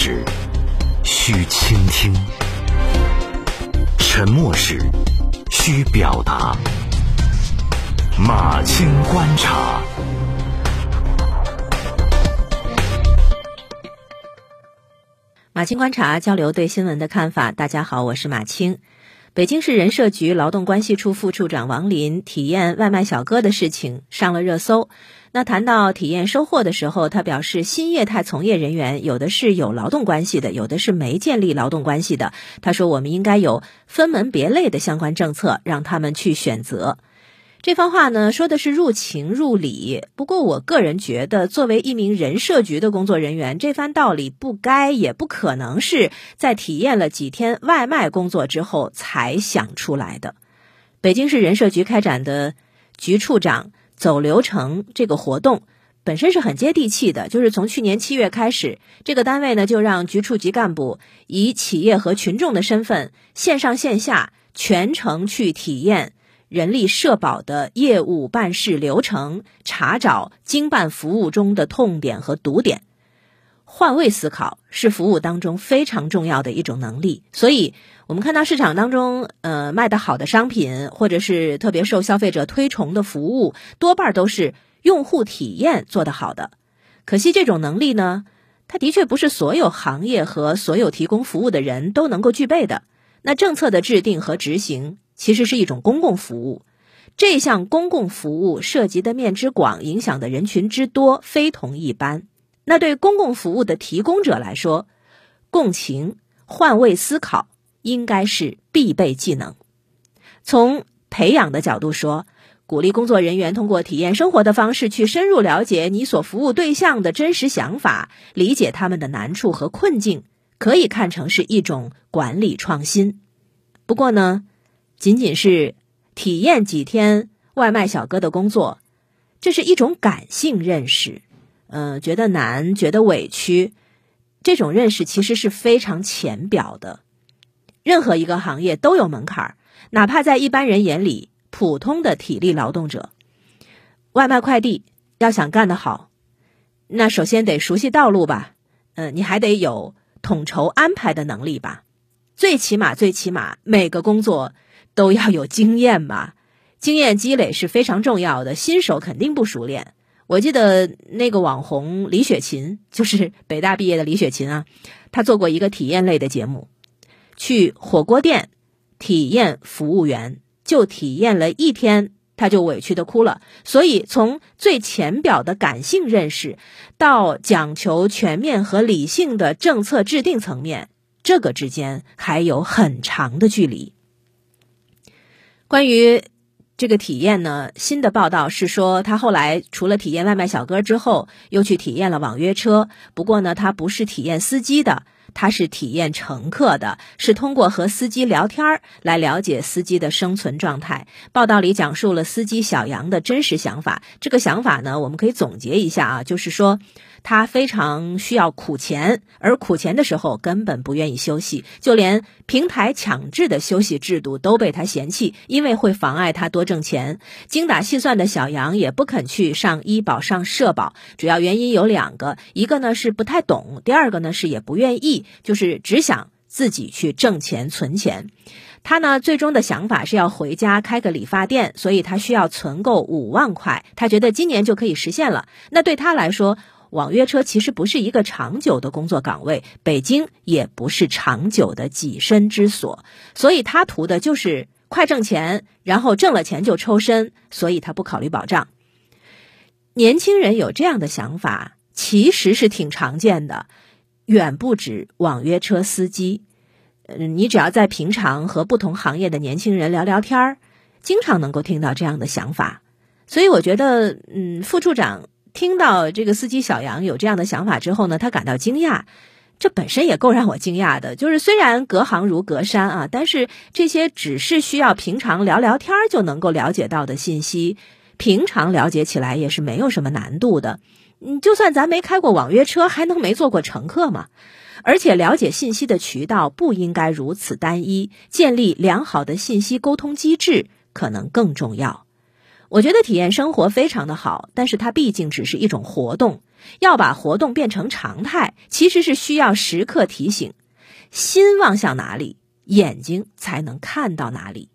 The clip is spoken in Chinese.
时，需倾听；沉默时，需表达。马青观察，马青观察交流对新闻的看法。大家好，我是马青。北京市人社局劳动关系处副处长王林体验外卖小哥的事情上了热搜。那谈到体验收获的时候，他表示，新业态从业人员有的是有劳动关系的，有的是没建立劳动关系的。他说，我们应该有分门别类的相关政策，让他们去选择。这番话呢，说的是入情入理。不过，我个人觉得，作为一名人社局的工作人员，这番道理不该也不可能是在体验了几天外卖工作之后才想出来的。北京市人社局开展的局处长走流程这个活动，本身是很接地气的。就是从去年七月开始，这个单位呢就让局处级干部以企业和群众的身份，线上线下全程去体验。人力社保的业务办事流程，查找经办服务中的痛点和堵点，换位思考是服务当中非常重要的一种能力。所以，我们看到市场当中，呃，卖得好的商品，或者是特别受消费者推崇的服务，多半都是用户体验做得好的。可惜，这种能力呢，它的确不是所有行业和所有提供服务的人都能够具备的。那政策的制定和执行。其实是一种公共服务，这项公共服务涉及的面之广，影响的人群之多，非同一般。那对公共服务的提供者来说，共情、换位思考应该是必备技能。从培养的角度说，鼓励工作人员通过体验生活的方式去深入了解你所服务对象的真实想法，理解他们的难处和困境，可以看成是一种管理创新。不过呢？仅仅是体验几天外卖小哥的工作，这是一种感性认识，嗯，觉得难，觉得委屈，这种认识其实是非常浅表的。任何一个行业都有门槛儿，哪怕在一般人眼里，普通的体力劳动者，外卖快递要想干得好，那首先得熟悉道路吧，嗯，你还得有统筹安排的能力吧，最起码，最起码每个工作。都要有经验嘛，经验积累是非常重要的。新手肯定不熟练。我记得那个网红李雪琴，就是北大毕业的李雪琴啊，她做过一个体验类的节目，去火锅店体验服务员，就体验了一天，她就委屈的哭了。所以，从最浅表的感性认识，到讲求全面和理性的政策制定层面，这个之间还有很长的距离。关于这个体验呢，新的报道是说，他后来除了体验外卖小哥之后，又去体验了网约车。不过呢，他不是体验司机的，他是体验乘客的，是通过和司机聊天来了解司机的生存状态。报道里讲述了司机小杨的真实想法。这个想法呢，我们可以总结一下啊，就是说。他非常需要苦钱，而苦钱的时候根本不愿意休息，就连平台强制的休息制度都被他嫌弃，因为会妨碍他多挣钱。精打细算的小杨也不肯去上医保、上社保，主要原因有两个：一个呢是不太懂，第二个呢是也不愿意，就是只想自己去挣钱存钱。他呢最终的想法是要回家开个理发店，所以他需要存够五万块，他觉得今年就可以实现了。那对他来说，网约车其实不是一个长久的工作岗位，北京也不是长久的跻身之所，所以他图的就是快挣钱，然后挣了钱就抽身，所以他不考虑保障。年轻人有这样的想法，其实是挺常见的，远不止网约车司机。嗯，你只要在平常和不同行业的年轻人聊聊天儿，经常能够听到这样的想法。所以我觉得，嗯，副处长。听到这个司机小杨有这样的想法之后呢，他感到惊讶，这本身也够让我惊讶的。就是虽然隔行如隔山啊，但是这些只是需要平常聊聊天就能够了解到的信息，平常了解起来也是没有什么难度的。嗯，就算咱没开过网约车，还能没做过乘客吗？而且了解信息的渠道不应该如此单一，建立良好的信息沟通机制可能更重要。我觉得体验生活非常的好，但是它毕竟只是一种活动，要把活动变成常态，其实是需要时刻提醒：心望向哪里，眼睛才能看到哪里。